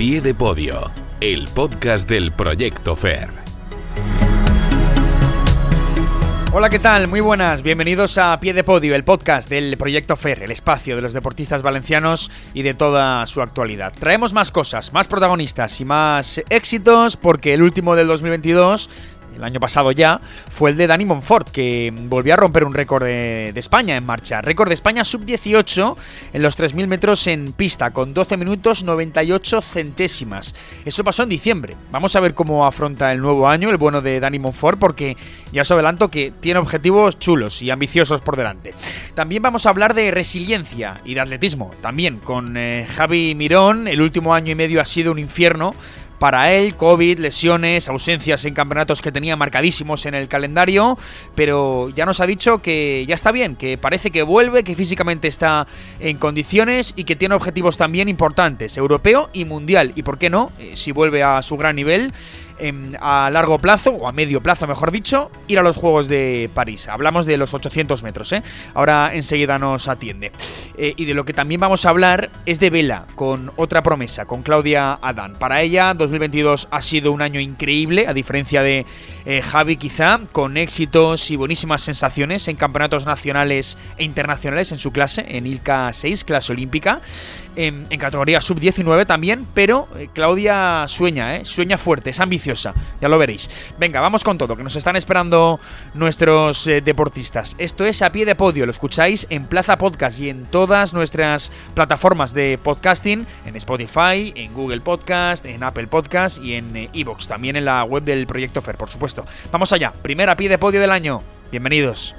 pie de podio, el podcast del Proyecto FER. Hola, ¿qué tal? Muy buenas, bienvenidos a Pie de Podio, el podcast del Proyecto FER, el espacio de los deportistas valencianos y de toda su actualidad. Traemos más cosas, más protagonistas y más éxitos porque el último del 2022 el año pasado ya, fue el de Dani Monfort, que volvió a romper un récord de, España en marcha. Récord de España sub-18 en los 3.000 metros en pista, con 12 minutos 98 centésimas. Eso pasó en diciembre. Vamos a ver cómo afronta el nuevo año el bueno de Dani Monfort, porque ya os adelanto que tiene objetivos chulos y ambiciosos por delante. También vamos a hablar de resiliencia y de atletismo, también con eh, Javi Mirón. El último año y medio ha sido un infierno para él, COVID, lesiones, ausencias en campeonatos que tenía marcadísimos en el calendario, pero ya nos ha dicho que ya está bien, que parece que vuelve, que físicamente está en condiciones y que tiene objetivos también importantes, europeo y mundial, y por qué no, eh, si vuelve a su gran nivel, a largo plazo, o a medio plazo mejor dicho, ir a los Juegos de París. Hablamos de los 800 metros, ¿eh? Ahora enseguida nos atiende. Eh, y de lo que también vamos a hablar es de Vela, con otra promesa, con Claudia Adán. Para ella, 2022 ha sido un año increíble, a diferencia de eh, Javi quizá, con éxitos y buenísimas sensaciones en campeonatos nacionales e internacionales en su clase, en ILCA 6, clase olímpica en, categoría sub-19 también, pero eh, Claudia sueña, ¿eh? sueña fuerte, es ambiciosa, ya lo veréis. Venga, vamos con todo, que nos están esperando nuestros eh, deportistas. Esto es a pie de podio, lo escucháis en Plaza Podcast y en todas nuestras plataformas de podcasting, en Spotify, en Google Podcast, en Apple Podcast y en Evox, también en la web del Proyecto FER, por supuesto. Vamos allá, primera pie de podio del año. Bienvenidos.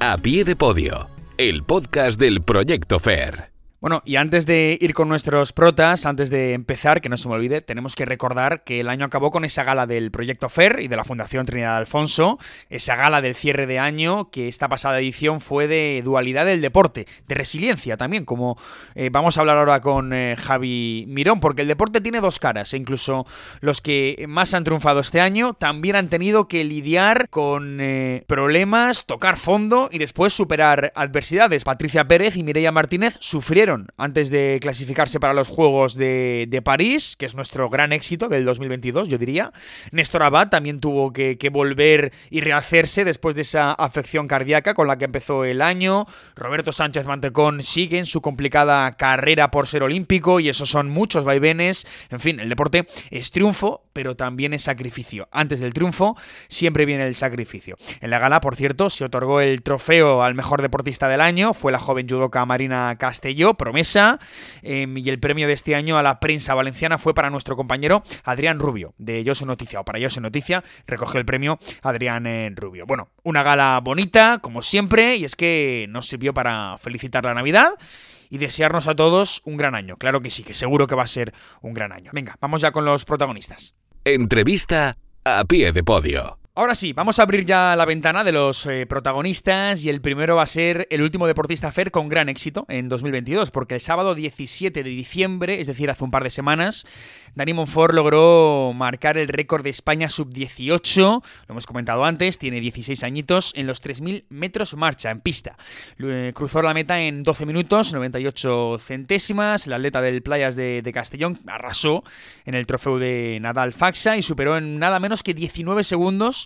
A pie de podio, el podcast del Proyecto FAIR. Bueno, y antes de ir con nuestros protas, antes de empezar, que no se me olvide, tenemos que recordar que el año acabó con esa gala del Proyecto FER y de la Fundación Trinidad Alfonso, esa gala del cierre de año que esta pasada edición fue de dualidad del deporte, de resiliencia también, como eh, vamos a hablar ahora con eh, Javi Mirón, porque el deporte tiene dos caras, e incluso los que más han triunfado este año también han tenido que lidiar con eh, problemas, tocar fondo y después superar adversidades. Patricia Pérez y Mireia Martínez sufrieron antes de clasificarse para los Juegos de, París, que es nuestro gran éxito del 2022, yo diría. Néstor Abad también tuvo que, volver y rehacerse después de esa afección cardíaca con la que empezó el año. Roberto Sánchez Mantecón sigue en su complicada carrera por ser olímpico y esos son muchos vaivenes. En fin, el deporte es triunfo, pero también es sacrificio. Antes del triunfo siempre viene el sacrificio. En la gala, por cierto, se otorgó el trofeo al mejor deportista del año, fue la joven judoka Marina Castelló, promesa. Em, y el premio de este año a la prensa valenciana fue para nuestro compañero Adrián Rubio, de Yo Noticia, o para Yo Noticia, recogió el premio Adrián eh, Rubio. Bueno, una gala bonita, como siempre, y es que nos sirvió para felicitar la Navidad y desearnos a todos un gran año. Claro que sí, que seguro que va a ser un gran año. Venga, vamos ya con los protagonistas. Entrevista a pie de podio. Ahora sí, vamos a abrir ya la ventana de los eh, protagonistas y el primero va a ser el último deportista FER con gran éxito en 2022, porque el sábado 17 de diciembre, es decir, hace un par de semanas, Dani Monfort logró marcar el récord de España sub-18, lo hemos comentado antes, tiene 16 añitos, en los 3.000 metros marcha, en pista. Eh, cruzó la meta en 12 minutos, 98 centésimas, el atleta del Playas de, de Castellón arrasó en el trofeo de Nadal Faxa y superó en nada menos que 19 segundos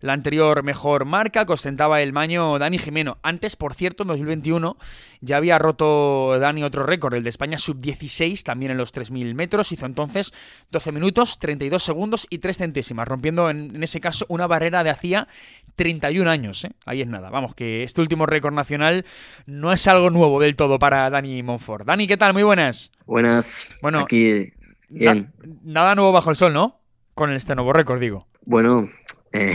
la anterior mejor marca que ostentaba el maño Dani Jimeno. Antes, por cierto, en 2021 ya había roto Dani otro récord, el de España sub-16, también en los 3.000 metros. Hizo entonces 12 minutos, 32 segundos y 3 centésimas, rompiendo en, ese caso una barrera de hacía 31 años. ¿eh? Ahí es nada. Vamos, que este último récord nacional no es algo nuevo del todo para Dani Monfort. Dani, ¿qué tal? Muy buenas. Buenas. Bueno, aquí bien. nada nuevo bajo el sol, ¿no? Con este nuevo récord, digo. Bueno, eh,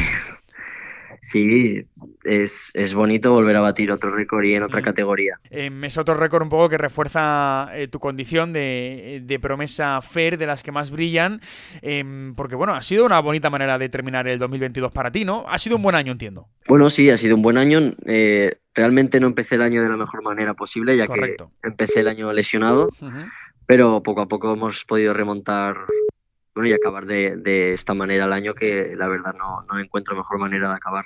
sí, es, bonito volver a batir otro récord y en otra categoría. Em, es otro récord un poco que refuerza eh, tu condición de, promesa fair de las que más brillan, em, porque bueno, ha sido una bonita manera de terminar el 2022 para ti, ¿no? Ha sido un buen año, entiendo. Bueno, sí, ha sido un buen año. Eh, realmente no empecé el año de la mejor manera posible, ya que empecé el año lesionado, pero poco a poco hemos podido remontar bueno, y acabar de, de, esta manera el año que la verdad no, no, encuentro mejor manera de acabar.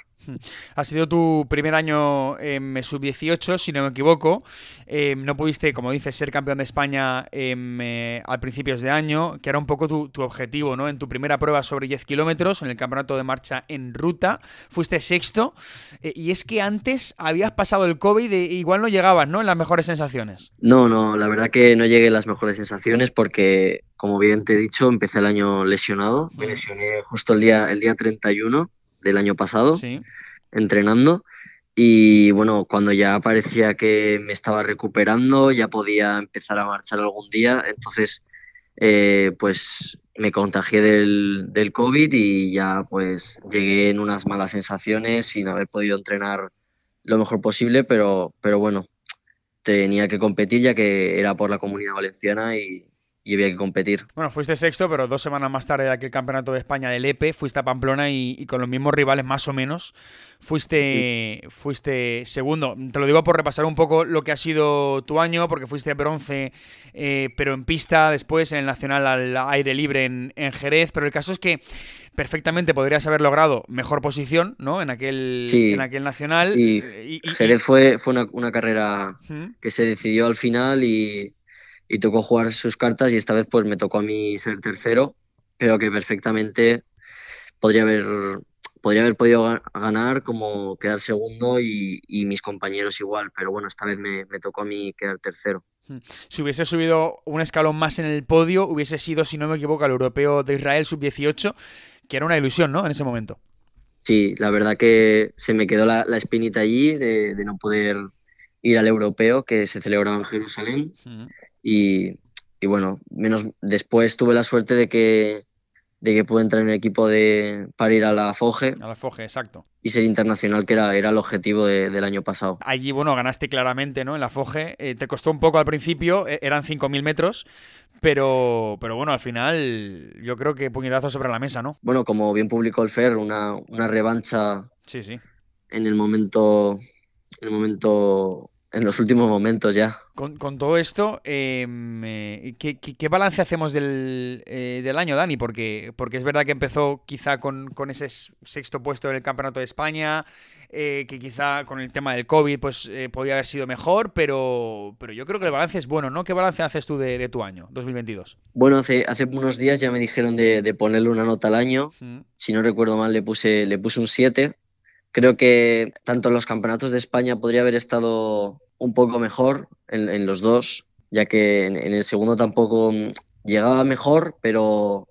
Ha sido tu primer año en sub-18, si no me equivoco. Eh, no pudiste, como dices, ser campeón de España eh, al principios de año, que era un poco tu, tu, objetivo, ¿no? En tu primera prueba sobre 10 kilómetros, en el campeonato de marcha en ruta, fuiste sexto. Eh, y es que antes habías pasado el COVID e igual no llegabas, ¿no? En las mejores sensaciones. No, no, la verdad que no llegué a las mejores sensaciones porque como bien te he dicho, empecé el año lesionado. Me lesioné justo el día, el día 31 del año pasado, sí. entrenando. Y bueno, cuando ya parecía que me estaba recuperando, ya podía empezar a marchar algún día. Entonces, eh, pues me contagié del, del COVID y ya pues llegué en unas malas sensaciones sin haber podido entrenar lo mejor posible, pero, pero bueno, tenía que competir ya que era por la comunidad valenciana y, y había que competir. Bueno, fuiste sexto, pero dos semanas más tarde de aquel campeonato de España del EPE, fuiste a Pamplona y, y con los mismos rivales más o menos, fuiste, sí. fuiste segundo. Te lo digo por repasar un poco lo que ha sido tu año, porque fuiste bronce, eh, pero en pista, después en el Nacional al aire libre en, en, Jerez, pero el caso es que perfectamente podrías haber logrado mejor posición, ¿no? En aquel, sí. en aquel Nacional. Y, y, y Jerez fue, fue una, una carrera ¿hmm? que se decidió al final y y tocó jugar sus cartas y esta vez pues me tocó a mí ser tercero, pero que perfectamente podría haber, podría haber podido ganar como quedar segundo y, y mis compañeros igual, pero bueno, esta vez me, me, tocó a mí quedar tercero. Si hubiese subido un escalón más en el podio, hubiese sido, si no me equivoco, el europeo de Israel sub-18, que era una ilusión, ¿no? En ese momento. Sí, la verdad que se me quedó la, la espinita allí de, de, no poder ir al europeo que se celebraba en Jerusalén. Uh -huh. Y, y, bueno, menos después tuve la suerte de que, de que pude entrar en el equipo de, para ir a la FOGE. A la FOGE, exacto. Y ser internacional, que era, era el objetivo de, del año pasado. Allí, bueno, ganaste claramente, ¿no? En la FOGE. Eh, te costó un poco al principio, eh, eran 5.000 metros, pero, pero bueno, al final yo creo que puñetazo sobre la mesa, ¿no? Bueno, como bien publicó el FER, una, una revancha sí, sí. en el momento, en el momento en los últimos momentos ya. Con, con todo esto, eh, ¿qué, ¿qué, qué, balance hacemos del, eh, del, año, Dani? Porque, porque es verdad que empezó quizá con, con ese sexto puesto en el Campeonato de España, eh, que quizá con el tema del COVID pues eh, podía haber sido mejor, pero, pero yo creo que el balance es bueno, ¿no? ¿Qué balance haces tú de, de tu año, 2022? Bueno, hace, hace unos días ya me dijeron de, de ponerle una nota al año. Mm. Si no recuerdo mal, le puse, le puse un 7 creo que tanto en los campeonatos de España podría haber estado un poco mejor en, los dos, ya que en, el segundo tampoco llegaba mejor, pero,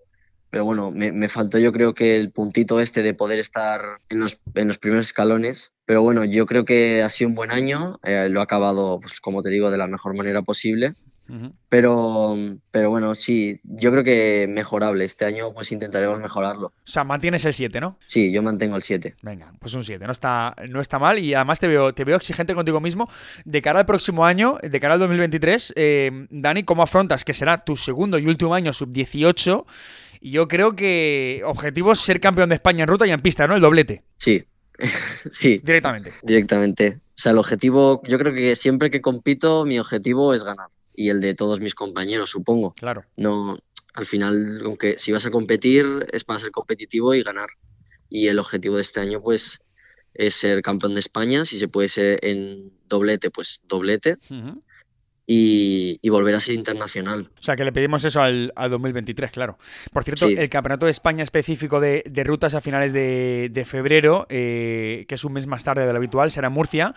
bueno, me, me, faltó yo creo que el puntito este de poder estar en los, en los primeros escalones. Pero bueno, yo creo que ha sido un buen año, eh, lo ha acabado, pues como te digo, de la mejor manera posible. Uh -huh. Pero, pero bueno, sí, yo creo que mejorable. Este año pues intentaremos mejorarlo. O sea, mantienes el 7, ¿no? Sí, yo mantengo el 7. Venga, pues un 7, no está, no está mal y además te veo, te veo exigente contigo mismo. De cara al próximo año, de cara al 2023, eh, Dani, ¿cómo afrontas que será tu segundo y último año sub-18? Y yo creo que objetivo es ser campeón de España en ruta y en pista, ¿no? El doblete. Sí, sí. Directamente. Directamente. O sea, el objetivo, yo creo que siempre que compito, mi objetivo es ganar y el de todos mis compañeros, supongo. Claro. No, al final, aunque si vas a competir, es para ser competitivo y ganar. Y el objetivo de este año, pues, es ser campeón de España. Si se puede ser en doblete, pues doblete. Uh -huh. Y, y, volver a ser internacional. O sea, que le pedimos eso al, al 2023, claro. Por cierto, sí. el Campeonato de España específico de, de rutas a finales de, de febrero, eh, que es un mes más tarde de lo habitual, será en Murcia.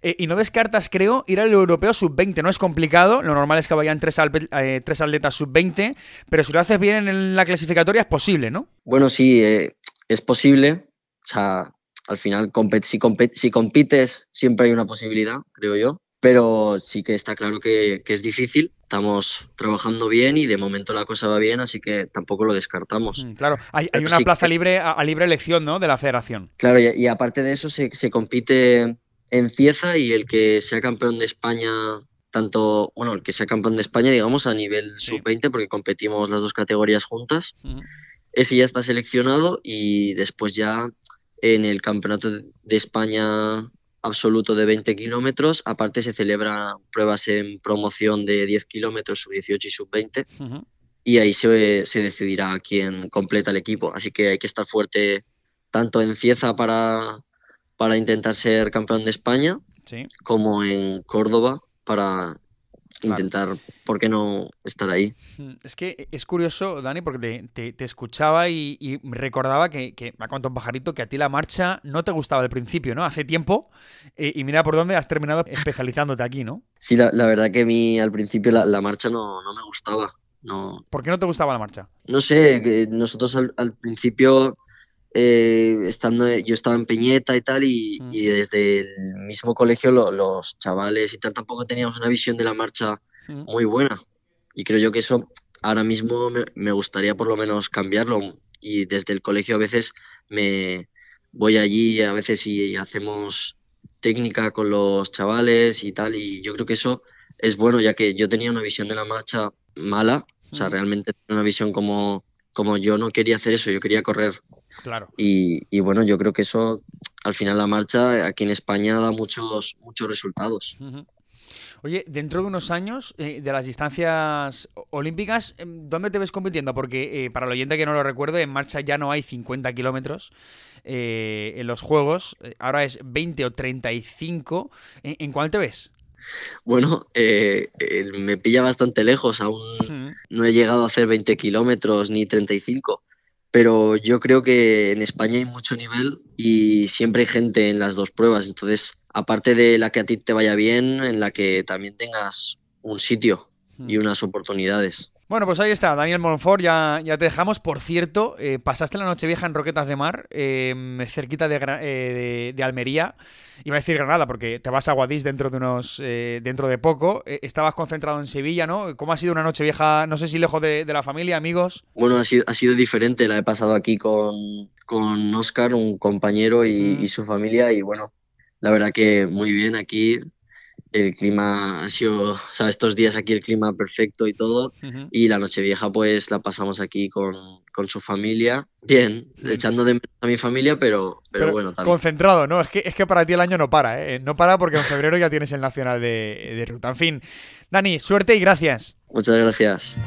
Eh, y no descartas, creo, ir al europeo sub-20. No es complicado, lo normal es que vayan tres, eh, tres atletas sub-20, pero si lo haces bien en la clasificatoria es posible, ¿no? Bueno, sí, eh, es posible. O sea, al final, si, si compites, siempre hay una posibilidad, creo yo pero sí que está claro que, que, es difícil. Estamos trabajando bien y de momento la cosa va bien, así que tampoco lo descartamos. Mm, claro, hay, hay una sí plaza libre a, a, libre elección ¿no? de la federación. Claro, y, y aparte de eso se, se, compite en Cieza y el que sea campeón de España, tanto, bueno, el que sea campeón de España, digamos, a nivel sí. sub-20, porque competimos las dos categorías juntas, uh -huh. ese ya está seleccionado y después ya en el campeonato de España absoluto de 20 kilómetros. Aparte se celebran pruebas en promoción de 10 kilómetros, sub 18 y sub 20. Uh -huh. y ahí se, se decidirá quién completa el equipo. Así que hay que estar fuerte tanto en Cieza para, para intentar ser campeón de España, como en Córdoba para intentar, ¿por qué no estar ahí? Mm, es que es curioso, Dani, porque te, escuchaba y, recordaba que, que, me ha contado un pajarito que a ti la marcha no te gustaba al principio, ¿no? Hace tiempo, eh, y mira por dónde has terminado especializándote aquí, ¿no? Sí, la, verdad que a mí al principio la, marcha no, no, me gustaba. No. ¿Por qué no te gustaba la marcha? No sé, nosotros al principio eh, estando yo estaba en Peñeta y tal y, mm. desde el mismo colegio los chavales y tal tampoco teníamos una visión de la marcha mm. muy buena y creo yo que eso ahora mismo me, gustaría por lo menos cambiarlo y desde el colegio a veces me voy allí a veces y hacemos técnica con los chavales y tal y yo creo que eso es bueno ya que yo tenía una visión de la marcha mala o sea mm. realmente una visión como como yo no quería hacer eso yo quería correr Claro. Y, bueno, yo creo que eso, al final la marcha aquí en España da muchos, muchos resultados. Oye, dentro de unos años eh, de las distancias olímpicas, em, ¿dónde te ves compitiendo? Porque eh, para el oyente que no lo recuerde, en marcha ya no hay 50 kilómetros eh, en los Juegos, ahora es 20 o 35. ¿En, en cuál te ves? Bueno, me pilla bastante lejos, aún no he llegado a hacer 20 kilómetros ni 35 pero yo creo que en España hay mucho nivel y siempre hay gente en las dos pruebas. Entonces, aparte de la que a ti te vaya bien, en la que también tengas un sitio y hmm. unas oportunidades. Bueno, pues ahí está, Daniel Monfort, ya, ya te dejamos. Por cierto, eh, pasaste la noche vieja en Roquetas de Mar, em, cerquita eh, de, Almería. Iba a decir Granada, porque te vas a Guadix dentro de unos eh, dentro de poco. estabas concentrado en Sevilla, ¿no? ¿Cómo ha sido una noche vieja, no sé si lejos de, la familia, amigos? Bueno, ha sido, ha sido diferente. La he pasado aquí con, con Oscar, un compañero y, y su familia. Y bueno, la verdad que muy bien aquí el clima ha sido, o sea, estos días aquí el clima perfecto y todo. Y la noche vieja pues la pasamos aquí con, su familia. Bien, echando de menos a mi familia, pero, pero, bueno, también. Concentrado, ¿no? Es que, es que para ti el año no para, ¿eh? No para porque en febrero ya tienes el Nacional de, de Ruta. En fin, Dani, suerte y gracias. Muchas gracias.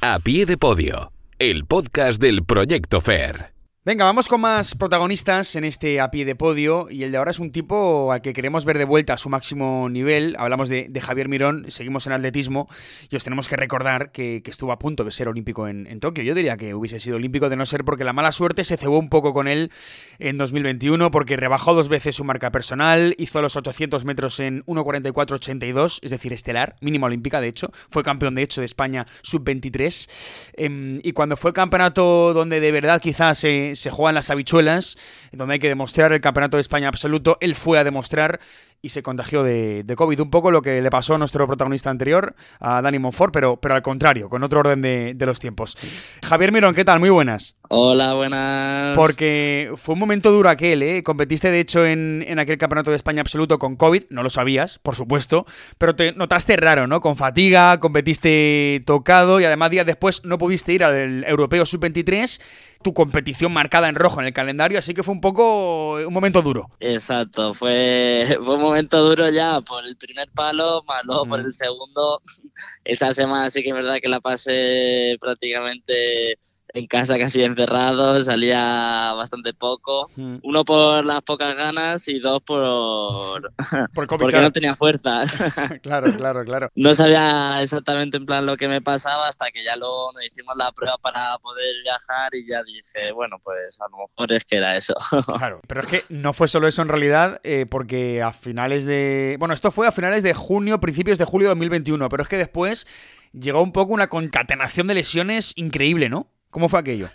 A pie de podio, el podcast del Proyecto Fair. Venga, vamos con más protagonistas en este a pie de podio y el de ahora es un tipo al que queremos ver de vuelta a su máximo nivel. Hablamos de, Javier Mirón, seguimos en atletismo y os tenemos que recordar que, estuvo a punto de ser olímpico en, Tokio. Yo diría que hubiese sido olímpico de no ser porque la mala suerte se cebó un poco con él en 2021 porque rebajó dos veces su marca personal, hizo los 800 metros en 1.44.82, es decir, estelar, mínima olímpica de hecho, fue campeón de hecho de España sub-23 em, y cuando fue el campeonato donde de verdad quizás se se juegan las habichuelas, donde hay que demostrar el campeonato de España absoluto. Él fue a demostrar y se contagió de, COVID. Un poco lo que le pasó a nuestro protagonista anterior, a Dani Monfort, pero, pero al contrario, con otro orden de, los tiempos. Javier Mirón, ¿qué tal? Muy buenas. Hola, buenas. Porque fue un momento duro aquel, ¿eh? Competiste, de hecho, en, en, aquel campeonato de España absoluto con COVID, no lo sabías, por supuesto, pero te notaste raro, ¿no? Con fatiga, competiste tocado y además días después no pudiste ir al Europeo Sub-23 tu competición marcada en rojo en el calendario, así que fue un poco un momento duro. Exacto, fue, fue un momento duro ya por el primer palo, más luego por el segundo. Esa semana sí que es verdad que la pasé prácticamente en casa casi encerrado, salía bastante poco. Hmm. Uno por las pocas ganas y dos por, porque no tenía fuerza. claro, claro, claro. No sabía exactamente en plan lo que me pasaba hasta que ya luego nos hicimos la prueba para poder viajar y ya dije, bueno, pues a lo mejor es que era eso. claro, pero es que no fue solo eso en realidad, eh, porque a finales de... Bueno, esto fue a finales de junio, principios de julio de 2021, pero es que después llegó un poco una concatenación de lesiones increíble, ¿no? ¿Cómo fue aquello?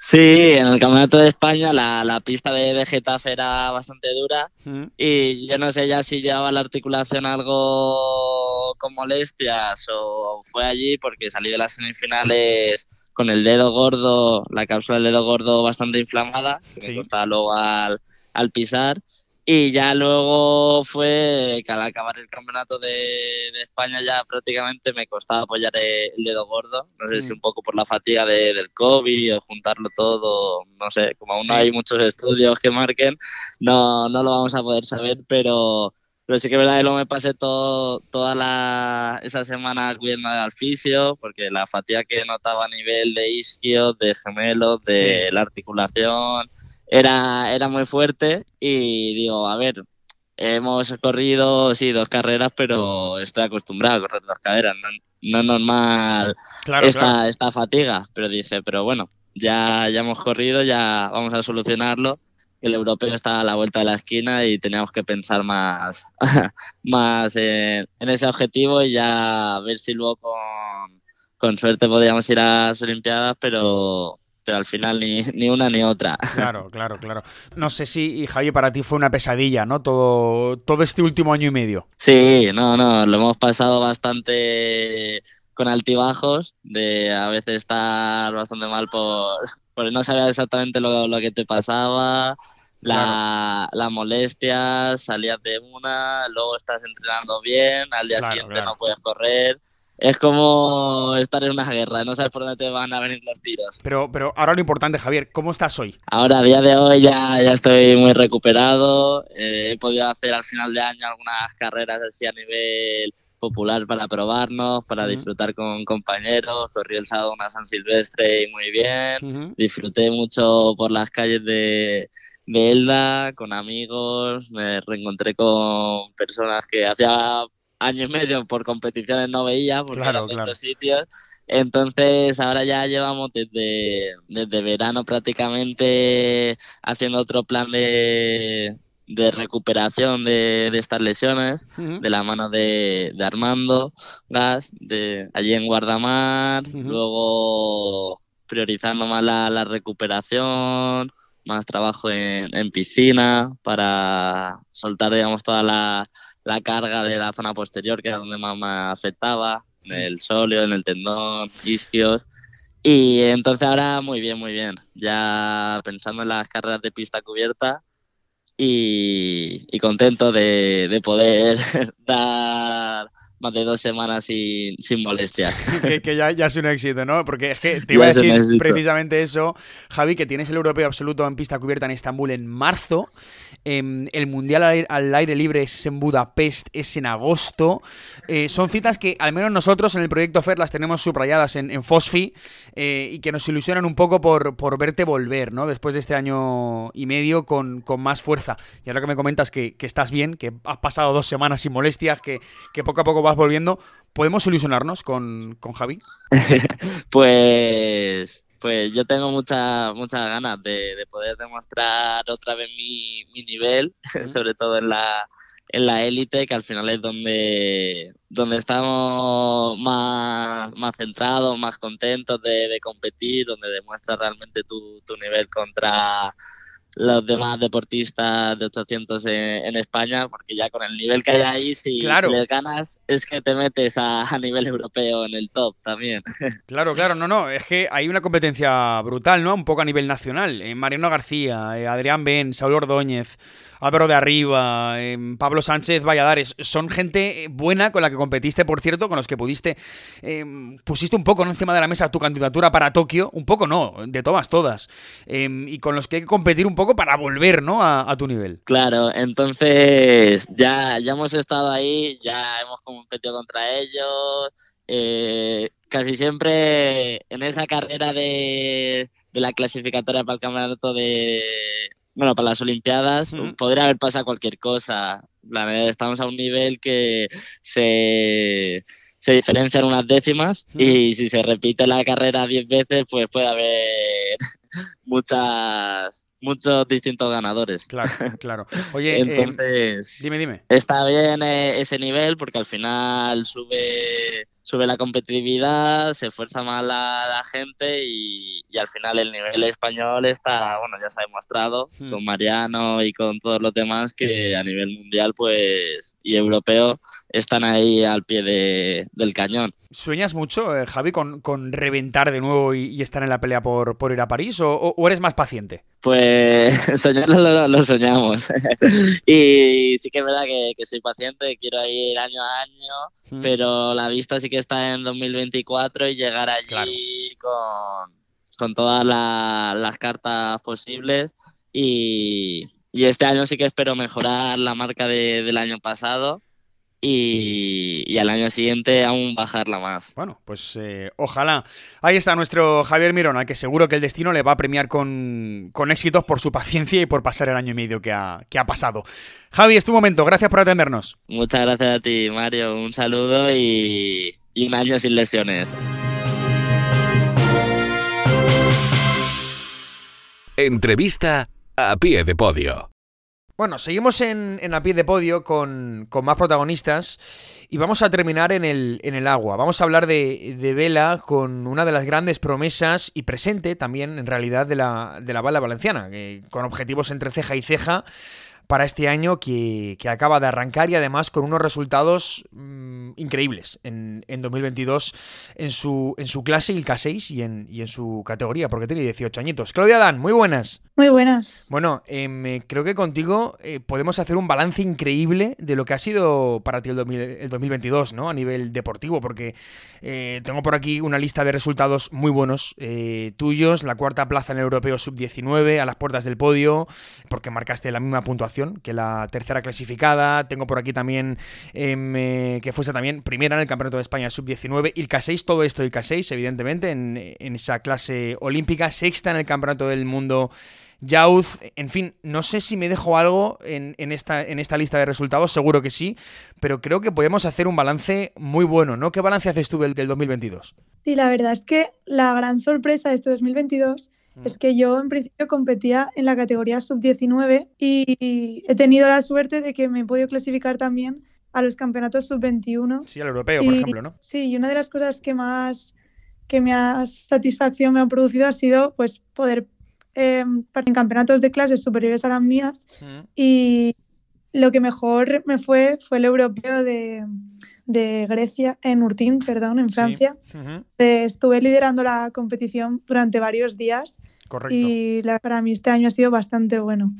Sí, en el Campeonato de España la, pista de, Getafe era bastante dura y yo no sé ya si llevaba la articulación algo con molestias o fue allí porque salí de las semifinales con el dedo gordo, la cápsula del dedo gordo bastante inflamada, que me costaba luego al, al pisar y ya luego fue que al acabar el campeonato de, España ya prácticamente me costaba apoyar el dedo gordo. No sé si mm. un poco por la fatiga del COVID o juntarlo todo. No sé, como aún no hay muchos estudios que marquen, no, no lo vamos a poder saber, pero pero sí que es verdad que luego me pasé todo, toda la, esa semana cuidando al fisio, porque la fatiga que notaba a nivel de isquio, de gemelos, de la articulación, era, era muy fuerte y digo, a ver, hemos corrido, sí, dos carreras, pero estoy acostumbrado a correr dos caderas, no, es normal esta, esta fatiga, pero dice, pero bueno, ya, ya hemos corrido, ya vamos a solucionarlo. El europeo está a la vuelta de la esquina y teníamos que pensar más, más en, ese objetivo y ya ver si luego con, con suerte podríamos ir a las Olimpiadas, pero, pero al final ni, ni, una ni otra. Claro, claro, claro. No sé si, Javi, para ti fue una pesadilla, ¿no? Todo, todo este último año y medio. Sí, no, no, lo hemos pasado bastante con altibajos, de a veces estar bastante mal por, porque no sabía exactamente lo, lo que te pasaba, la, las molestias, salías de una, luego estás entrenando bien, al día siguiente no puedes correr. Es como estar en una guerra, no sabes por dónde te van a venir los tiros. Pero, pero ahora lo importante, Javier, ¿cómo estás hoy? Ahora, a día de hoy, ya, ya estoy muy recuperado. Eh, he podido hacer al final de año algunas carreras así a nivel popular para probarnos, para disfrutar con compañeros. Corrí el sábado una San Silvestre y muy bien. Disfruté mucho por las calles de, de Elda, con amigos. Me reencontré con personas que hacía año y medio por competiciones no veía, porque claro, sitios. Entonces ahora ya llevamos desde, desde verano prácticamente haciendo otro plan de, de recuperación de, de estas lesiones, de la mano de, de, Armando Gas, de allí en Guardamar, luego priorizando más la, la, recuperación, más trabajo en, en, piscina para soltar, digamos, toda la, la, carga de la zona posterior, que era donde más me afectaba, en el sóleo, en el tendón, isquios. Y entonces ahora muy bien, muy bien. Ya pensando en las carreras de pista cubierta, y, contento de, de poder dar más de dos semanas sin, sin molestias. que, ya, ya, es un éxito, ¿no? Porque es que te iba a decir precisamente eso, Javi, que tienes el europeo absoluto en pista cubierta en Estambul en marzo. Em, el mundial al aire, libre es en Budapest, es en agosto. Eh, son citas que al menos nosotros en el proyecto FER las tenemos subrayadas en, en Fosfi eh, y que nos ilusionan un poco por, por, verte volver, ¿no? Después de este año y medio con, con más fuerza. Y ahora que me comentas que, que, estás bien, que has pasado dos semanas sin molestias, que, que poco a poco vas volviendo. ¿Podemos ilusionarnos con, con Javi? pues, pues yo tengo muchas muchas ganas de, poder demostrar otra vez mi, mi nivel, sobre todo en la en la élite, que al final es donde, donde estamos más, más centrados, más contentos de, de competir, donde demuestras realmente tu, tu nivel contra los demás deportistas de 800 en, España, porque ya con el nivel que hay ahí, si, les ganas, es que te metes a, nivel europeo en el top también. Claro, claro, no, no, es que hay una competencia brutal, ¿no? Un poco a nivel nacional. Eh, Mariano García, eh, Adrián Ben, Saúl Ordóñez, Álvaro de Arriba, em, Pablo Sánchez Valladares, son gente buena con la que competiste, por cierto, con los que pudiste, em, pusiste un poco encima de la mesa tu candidatura para Tokio, un poco no, de todas, todas, em, y con los que hay que competir un poco para volver, ¿no? A, tu nivel. Claro, entonces ya, ya hemos estado ahí, ya hemos competido contra ellos, eh, casi siempre en esa carrera de, de la clasificatoria para el campeonato de bueno, para las Olimpiadas podría haber pasado cualquier cosa. estamos a un nivel que se, se diferencian unas décimas y si se repite la carrera diez veces, pues puede haber muchas muchos distintos ganadores. Claro, claro. Oye, em, entonces, dime, dime. Está bien eh, ese nivel porque al final sube sube la competitividad, se esfuerza más la, gente y, al final el nivel español está, bueno, ya se ha demostrado hmm. con Mariano y con todos los demás que a nivel mundial pues y europeo están ahí al pie de, del cañón. ¿Sueñas mucho, eh, Javi, con, con, reventar de nuevo y, estar en la pelea por, por ir a París o, eres más paciente? Pues soñarlo lo, soñamos. y sí que es verdad que, soy paciente, quiero ir año a año, hmm. pero la vista sí que está en 2024 y llegar allí con, con todas las cartas posibles y, y este año sí que espero mejorar la marca del año pasado y, al año siguiente aún bajarla más. Bueno, pues eh, ojalá. Ahí está nuestro Javier Mirón, al que seguro que el destino le va a premiar con, éxitos por su paciencia y por pasar el año y medio que ha, que ha pasado. Javi, es tu momento, gracias por atendernos. Muchas gracias a ti, Mario. Un saludo y, y un año sin lesiones. Entrevista a pie de podio. Bueno, seguimos en, en, a pie de podio con, más protagonistas y vamos a terminar en el, en el agua. Vamos a hablar de, de, vela con una de las grandes promesas y presente también en realidad de la, de la bala valenciana, con objetivos entre ceja y ceja para este año que, acaba de arrancar y además con unos resultados mm, increíbles en, 2022 en su, en su clase el K6 y en, y en su categoría, porque tiene 18 añitos. Claudia Dan, muy buenas. Muy buenas. Bueno, em, creo que contigo eh, podemos hacer un balance increíble de lo que ha sido para ti el, 2022, ¿no? A nivel deportivo, porque eh, tengo por aquí una lista de resultados muy buenos eh, tuyos, la cuarta plaza en el Europeo Sub-19, a las puertas del podio, porque marcaste la misma puntuación que la tercera clasificada. Tengo por aquí también em, eh, que fuese también primera en el Campeonato de España Sub-19. Il K6, todo esto Il K6, evidentemente, en, esa clase olímpica. Sexta en el Campeonato del Mundo. Youth, en fin, no sé si me dejo algo en, esta, en esta lista de resultados, seguro que sí, pero creo que podemos hacer un balance muy bueno, ¿no? ¿Qué balance haces tú del, del 2022? Sí, la verdad es que la gran sorpresa de este 2022 es que yo en principio competía en la categoría sub-19 y he tenido la suerte de que me he podido clasificar también a los campeonatos sub-21. Sí, al europeo, por ejemplo, ¿no? Sí, y una de las cosas que más que me ha satisfacción me ha producido ha sido pues poder eh, en campeonatos de clases superiores a las mías y lo que mejor me fue fue el europeo de, de Grecia, en Urtín, perdón, en Francia. Eh, estuve liderando la competición durante varios días. Correcto. Y para mí este año ha sido bastante bueno.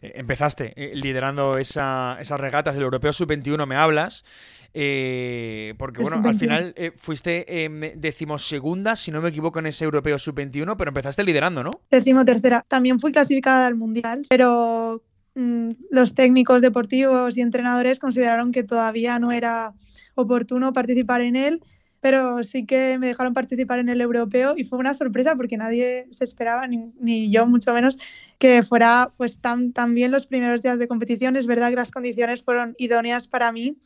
Eh, empezaste eh, liderando esas regatas del Europeo Sub-21, me hablas. porque bueno, al final fuiste em, decimosegunda, si no me equivoco, en ese europeo sub-21, pero empezaste liderando, ¿no? Decimotercera. También fui clasificada al mundial, pero los técnicos deportivos y entrenadores consideraron que todavía no era oportuno participar en él, pero sí que me dejaron participar en el europeo y fue una sorpresa porque nadie se esperaba, ni, yo mucho menos, que fuera pues tan, tan, bien los primeros días de competición. Es verdad que las condiciones fueron idóneas para mí,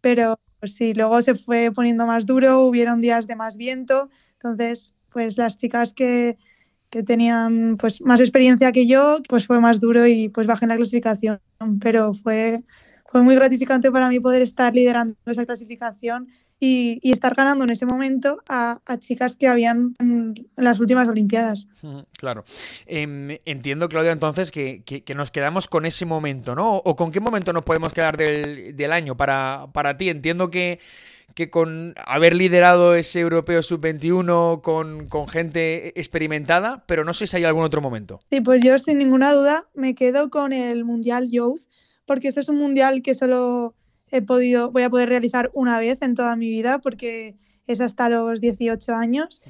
pero pues sí, luego se fue poniendo más duro, hubieron días de más viento, entonces pues las chicas que, que tenían pues más experiencia que yo, pues fue más duro y pues bajé en la clasificación, pero fue fue muy gratificante para mí poder estar liderando esa clasificación y, estar ganando en ese momento a, chicas que habían en, las últimas Olimpiadas. Claro. Em, entiendo, Claudia, entonces que, nos quedamos con ese momento, ¿no? ¿O con qué momento nos podemos quedar del, año para, para ti? Entiendo que que con haber liderado ese europeo sub-21 con, con, gente experimentada, pero no sé si hay algún otro momento. Sí, pues yo sin ninguna duda me quedo con el Mundial Youth, porque este es un mundial que solo he podido, voy a poder realizar una vez en toda mi vida, porque es hasta los 18 años,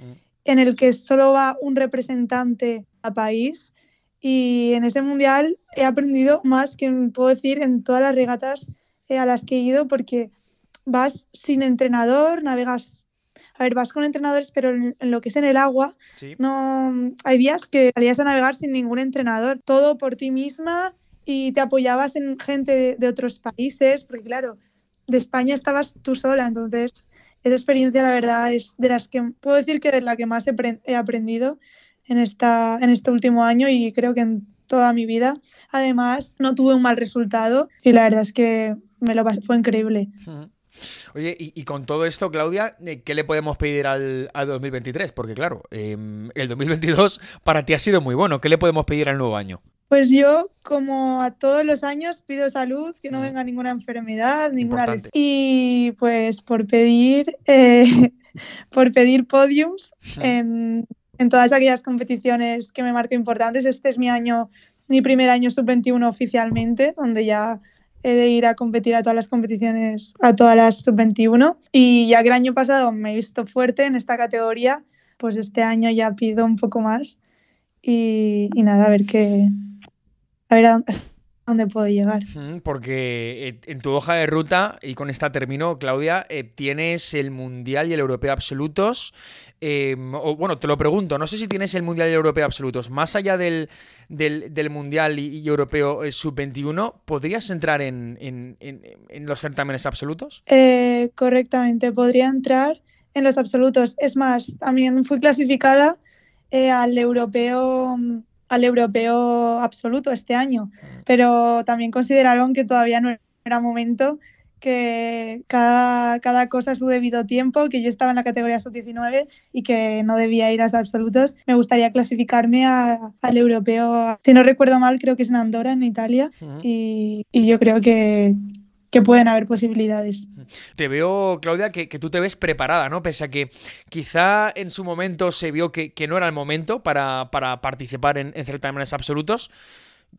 en el que solo va un representante a país. Y en ese mundial he aprendido más que puedo decir en todas las regatas eh, a las que he ido, porque vas sin entrenador, navegas a ver, vas con entrenadores, pero en, lo que es en el agua, no hay días que salías a navegar sin ningún entrenador, todo por ti misma y te apoyabas en gente de, otros países, porque claro, de España estabas tú sola, entonces esa experiencia la verdad es de las que puedo decir que de la que más he, aprendido en, esta, en este último año y creo que en toda mi vida. Además, no tuve un mal resultado y la verdad es que me lo fue increíble. Oye, y, con todo esto, Claudia, eh, ¿qué le podemos pedir al, 2023? Porque claro, em, el 2022 para ti ha sido muy bueno. ¿Qué le podemos pedir al nuevo año? Pues yo, como a todos los años, pido salud, que no mm. venga ninguna enfermedad, ninguna lesión. Y pues por pedir, eh, por pedir podiums en, todas aquellas competiciones que me marco importantes. Este es mi año, mi primer año sub-21 oficialmente, donde ya he de ir a competir a todas las competiciones, a todas las sub-21. Y ya que el año pasado me he visto fuerte en esta categoría, pues este año ya pido un poco más. Y, y nada, a ver qué, a ver dónde puedo llegar. Porque eh, en tu hoja de ruta, y con esta termino, Claudia, eh, tienes el Mundial y el Europeo absolutos. Em, o, bueno, te lo pregunto, no sé si tienes el Mundial y el Europeo absolutos. Más allá del, del, Mundial y, Europeo eh, Sub-21, ¿podrías entrar en, en, los certámenes absolutos? correctamente, podría entrar en los absolutos. Es más, también fui clasificada al Europeo al europeo absoluto este año, pero también consideraron que todavía no era momento, que cada, cada cosa a su debido tiempo, que yo estaba en la categoría sub-19 y que no debía ir a los absolutos. Me gustaría clasificarme al europeo, si no recuerdo mal, creo que es en Andorra, en Italia, y, y yo creo que, que pueden haber posibilidades. Te veo, Claudia, que, tú te ves preparada, ¿no? Pese a que quizá en su momento se vio que, no era el momento para, participar en, en certámenes absolutos.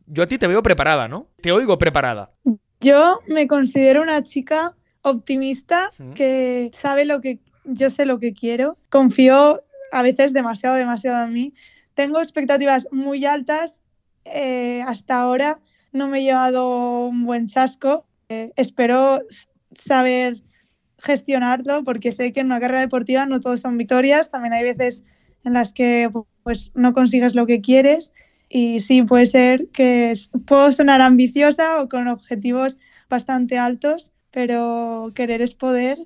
Yo a ti te veo preparada, ¿no? Te oigo preparada. Yo me considero una chica optimista que sabe lo que yo sé lo que quiero. Confío a veces demasiado, demasiado en mí. Tengo expectativas muy altas. Eh, hasta ahora no me he llevado un buen chasco espero saber gestionarlo porque sé que en una carrera deportiva no todos son victorias, también hay veces en las que pues no consigues lo que quieres y sí puede ser que puedo sonar ambiciosa o con objetivos bastante altos, pero querer es poder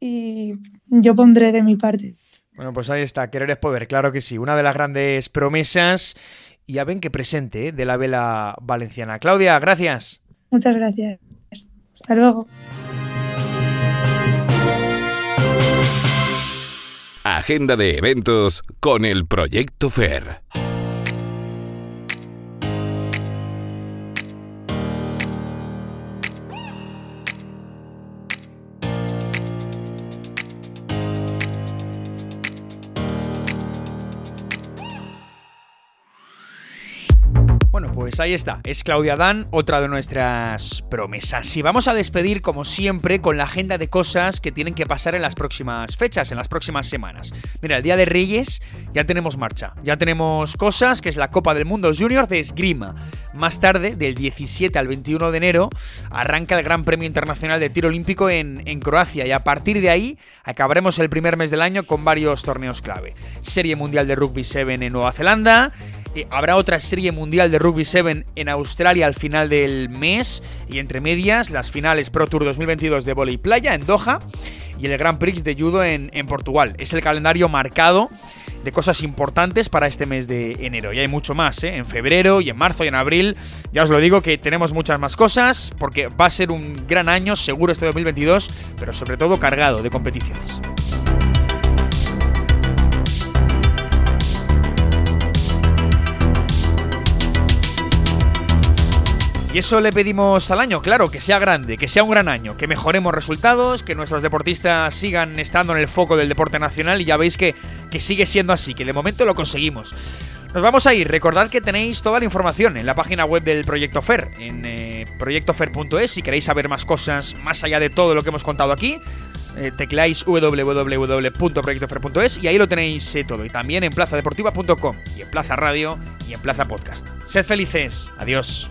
y yo pondré de mi parte. Bueno, pues ahí está, querer es poder, claro que sí, una de las grandes promesas y ya ven que presente ¿eh? de la vela valenciana. Claudia, gracias. Muchas gracias. Hasta luego. Agenda de eventos con el Proyecto FER. Pues ahí está, es Claudia Dan, otra de nuestras promesas. Y vamos a despedir, como siempre, con la agenda de cosas que tienen que pasar en las próximas fechas, en las próximas semanas. Mira, el Día de Reyes ya tenemos marcha, ya tenemos cosas, que es la Copa del Mundo Junior de Esgrima. Más tarde, del 17 al 21 de enero, arranca el Gran Premio Internacional de Tiro Olímpico en, en Croacia y a partir de ahí acabaremos el primer mes del año con varios torneos clave. Serie Mundial de Rugby 7 en Nueva Zelanda, eh, habrá otra serie mundial de Rugby 7 en Australia al final del mes y entre medias las finales Pro Tour 2022 de Voley Playa en Doha y el Grand Prix de Judo en, en Portugal. Es el calendario marcado de cosas importantes para este mes de enero. Y hay mucho más, ¿eh? En febrero y en marzo y en abril. Ya os lo digo que tenemos muchas más cosas porque va a ser un gran año, seguro este 2022, pero sobre todo cargado de competiciones. Y eso le pedimos al año, claro, que sea grande, que sea un gran año, que mejoremos resultados, que nuestros deportistas sigan estando en el foco del deporte nacional y ya veis que, que sigue siendo así, que de momento lo conseguimos. Nos vamos a ir. Recordad que tenéis toda la información en la página web del Proyecto FER, en eh, proyectofer.es, si queréis saber más cosas más allá de todo lo que hemos contado aquí. Eh, tecleáis www.proyectofer.es y ahí lo tenéis eh, todo. Y también en plazadeportiva.com y en Plaza Radio y en Plaza Podcast. Sed felices. Adiós.